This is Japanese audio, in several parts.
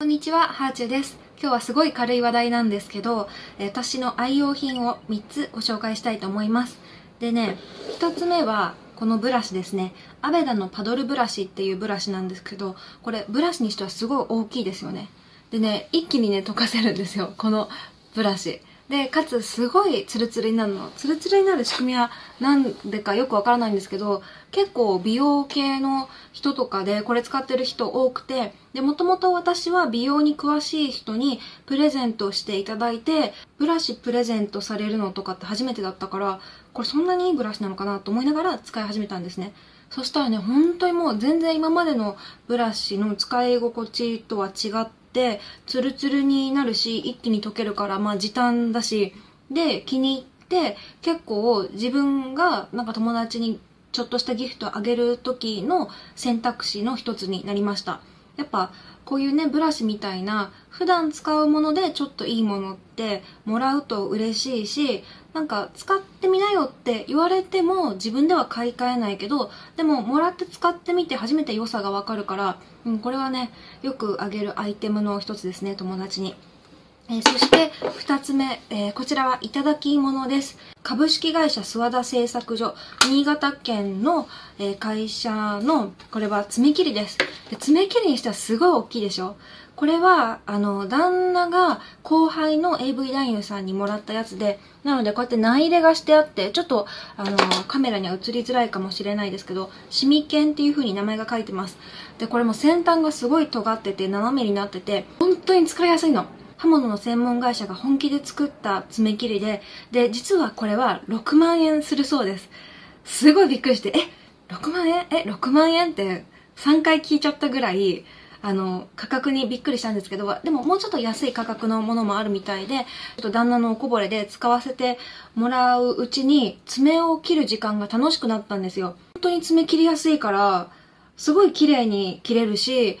こんにちは、ハーチュです。今日はすごい軽い話題なんですけど、私の愛用品を3つご紹介したいと思います。でね、1つ目はこのブラシですね。アベダのパドルブラシっていうブラシなんですけど、これブラシにしてはすごい大きいですよね。でね、一気にね、溶かせるんですよ。このブラシ。で、かつすごいツルツルになるの。ツルツルになる仕組みはなんでかよくわからないんですけど、結構美容系の人とかでこれ使ってる人多くて、で、もともと私は美容に詳しい人にプレゼントしていただいて、ブラシプレゼントされるのとかって初めてだったから、これそんなにいいブラシなのかなと思いながら使い始めたんですね。そしたらね、本当にもう全然今までのブラシの使い心地とは違って、ツルツルになるし、一気に溶けるから、まあ時短だし、で、気に入って、結構自分がなんか友達にちょっとしたギフトあげる時の選択肢の一つになりました。やっぱこういうねブラシみたいな普段使うものでちょっといいものってもらうと嬉しいしなんか使ってみなよって言われても自分では買い替えないけどでももらって使ってみて初めて良さがわかるから、うん、これはねよくあげるアイテムの一つですね友達に。えそして2つ目、えーこちらはいただき物です。株式会社諏訪田製作所、新潟県の、えー会社の、これは爪切りです。で爪切りにしてはすごい大きいでしょこれは、あの、旦那が後輩の AV 男優さんにもらったやつで、なのでこうやって内入れがしてあって、ちょっと、あの、カメラには映りづらいかもしれないですけど、シミケンっていう風に名前が書いてます。で、これも先端がすごい尖ってて、斜めになってて、本当に使いやすいの。刃物の専門会社が本気で作った爪切りで、で、実はこれは6万円するそうです。すごいびっくりして、え、6万円？え、6万円？って3回聞いちゃったぐらい、あの、価格にびっくりしたんですけど、でももうちょっと安い価格のものもあるみたいで、ちょっと旦那のおこぼれで使わせてもらううちに、爪を切る時間が楽しくなったんですよ。本当に爪切りやすいから、すごい綺麗に切れるし、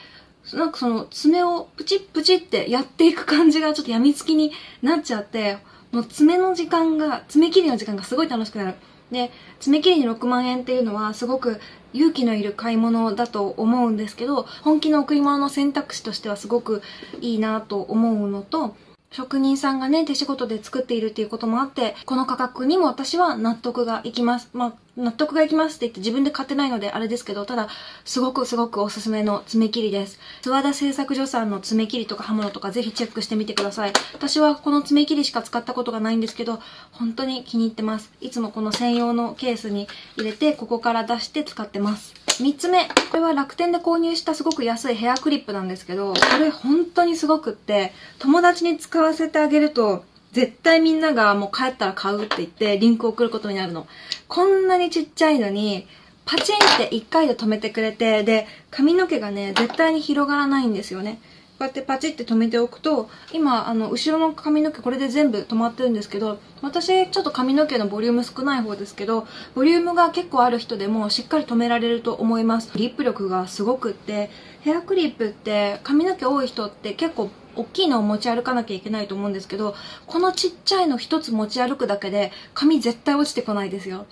なんかその爪をプチプチってやっていく感じがちょっと病みつきになっちゃって、もう爪の時間が、爪切りの時間がすごい楽しくなる。で、爪切りに6万円っていうのはすごく勇気のいる買い物だと思うんですけど、本気の贈り物の選択肢としてはすごくいいなと思うのと、職人さんがね、手仕事で作っているっていうこともあって、この価格にも私は納得がいきます。まあ、納得がいきますって言って自分で買ってないのであれですけど、ただ、すごくすごくおすすめの爪切りです。諏訪田製作所さんの爪切りとか刃物とかぜひチェックしてみてください。私はこの爪切りしか使ったことがないんですけど、本当に気に入ってます。いつもこの専用のケースに入れて、ここから出して使ってます。3つ目。これは楽天で購入したすごく安いヘアクリップなんですけど、これ本当にすごくって、友達に使わせてあげると、絶対みんながもう帰ったら買うって言ってリンクを送ることになるの。こんなにちっちゃいのに、パチンって1回で止めてくれて、で、髪の毛がね、絶対に広がらないんですよね。こうやってパチって止めておくと、今、あの、後ろの髪の毛これで全部止まってるんですけど、私、ちょっと髪の毛のボリューム少ない方ですけど、ボリュームが結構ある人でもしっかり止められると思います。リップ力がすごくって、ヘアクリップって髪の毛多い人って結構大きいのを持ち歩かなきゃいけないと思うんですけど、このちっちゃいの一つ持ち歩くだけで髪絶対落ちてこないですよ。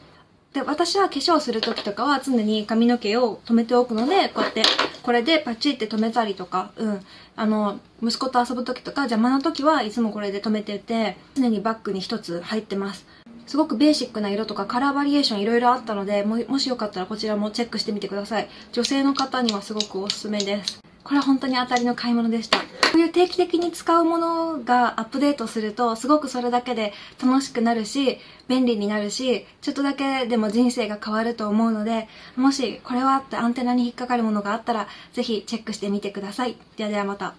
で、私は化粧する時とかは常に髪の毛を止めておくので、こうやって、これでパチって止めたりとか、うん。あの、息子と遊ぶ時とか邪魔な時はいつもこれで止めてて、常にバッグに一つ入ってます。すごくベーシックな色とかカラーバリエーションいろいろあったので、ももしよかったらこちらもチェックしてみてください。女性の方にはすごくおすすめです。これは本当に当たりの買い物でした。こういう定期的に使うものがアップデートすると、すごくそれだけで楽しくなるし、便利になるし、ちょっとだけでも人生が変わると思うので、もしこれはってアンテナに引っかかるものがあったら、ぜひチェックしてみてください。ではではまた。